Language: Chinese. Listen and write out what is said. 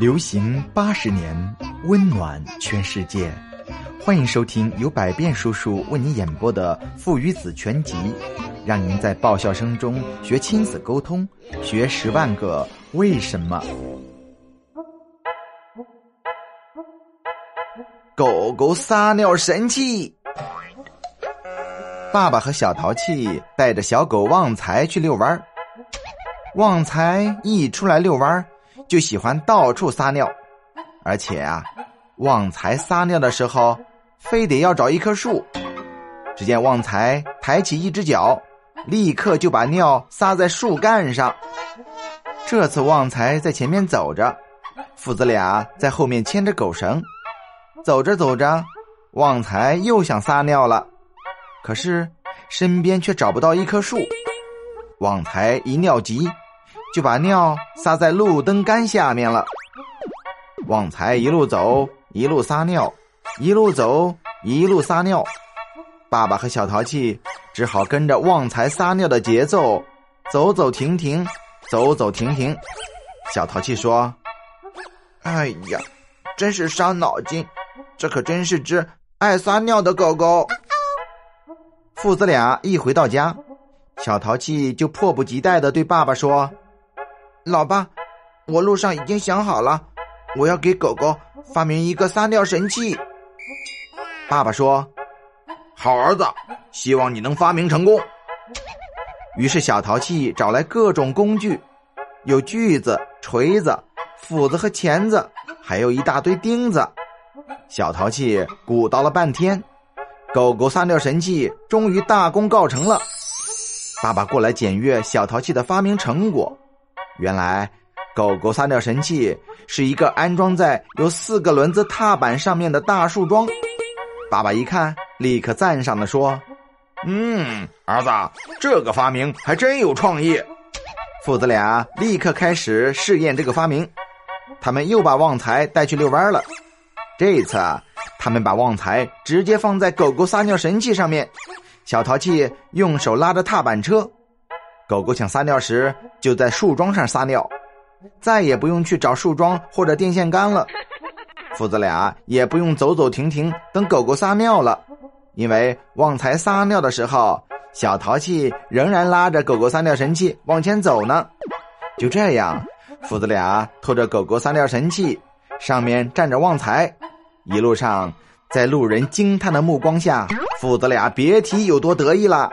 流行八十年，温暖全世界。欢迎收听由百变叔叔为你演播的《父与子全集》，让您在爆笑声中学亲子沟通，学十万个为什么。狗狗撒尿神器。爸爸和小淘气带着小狗旺财去遛弯旺财一出来遛弯就喜欢到处撒尿，而且啊，旺财撒尿的时候，非得要找一棵树。只见旺财抬起一只脚，立刻就把尿撒在树干上。这次旺财在前面走着，父子俩在后面牵着狗绳。走着走着，旺财又想撒尿了，可是身边却找不到一棵树。旺财一尿急。就把尿撒在路灯杆下面了。旺财一路走，一路撒尿，一路走，一路撒尿。爸爸和小淘气只好跟着旺财撒尿的节奏，走走停停，走走停停。小淘气说：“哎呀，真是伤脑筋，这可真是只爱撒尿的狗狗。”父子俩一回到家，小淘气就迫不及待的对爸爸说。老爸，我路上已经想好了，我要给狗狗发明一个撒尿神器。爸爸说：“好儿子，希望你能发明成功。”于是小淘气找来各种工具，有锯子、锤子、斧子和钳子，还有一大堆钉子。小淘气鼓捣了半天，狗狗撒尿神器终于大功告成了。爸爸过来检阅小淘气的发明成果。原来，狗狗撒尿神器是一个安装在有四个轮子踏板上面的大树桩。爸爸一看，立刻赞赏的说：“嗯，儿子，这个发明还真有创意。”父子俩立刻开始试验这个发明。他们又把旺财带去遛弯了。这一次啊，他们把旺财直接放在狗狗撒尿神器上面，小淘气用手拉着踏板车。狗狗想撒尿时，就在树桩上撒尿，再也不用去找树桩或者电线杆了。父子俩也不用走走停停等狗狗撒尿了，因为旺财撒尿的时候，小淘气仍然拉着狗狗撒尿神器往前走呢。就这样，父子俩拖着狗狗撒尿神器，上面站着旺财，一路上在路人惊叹的目光下，父子俩别提有多得意了。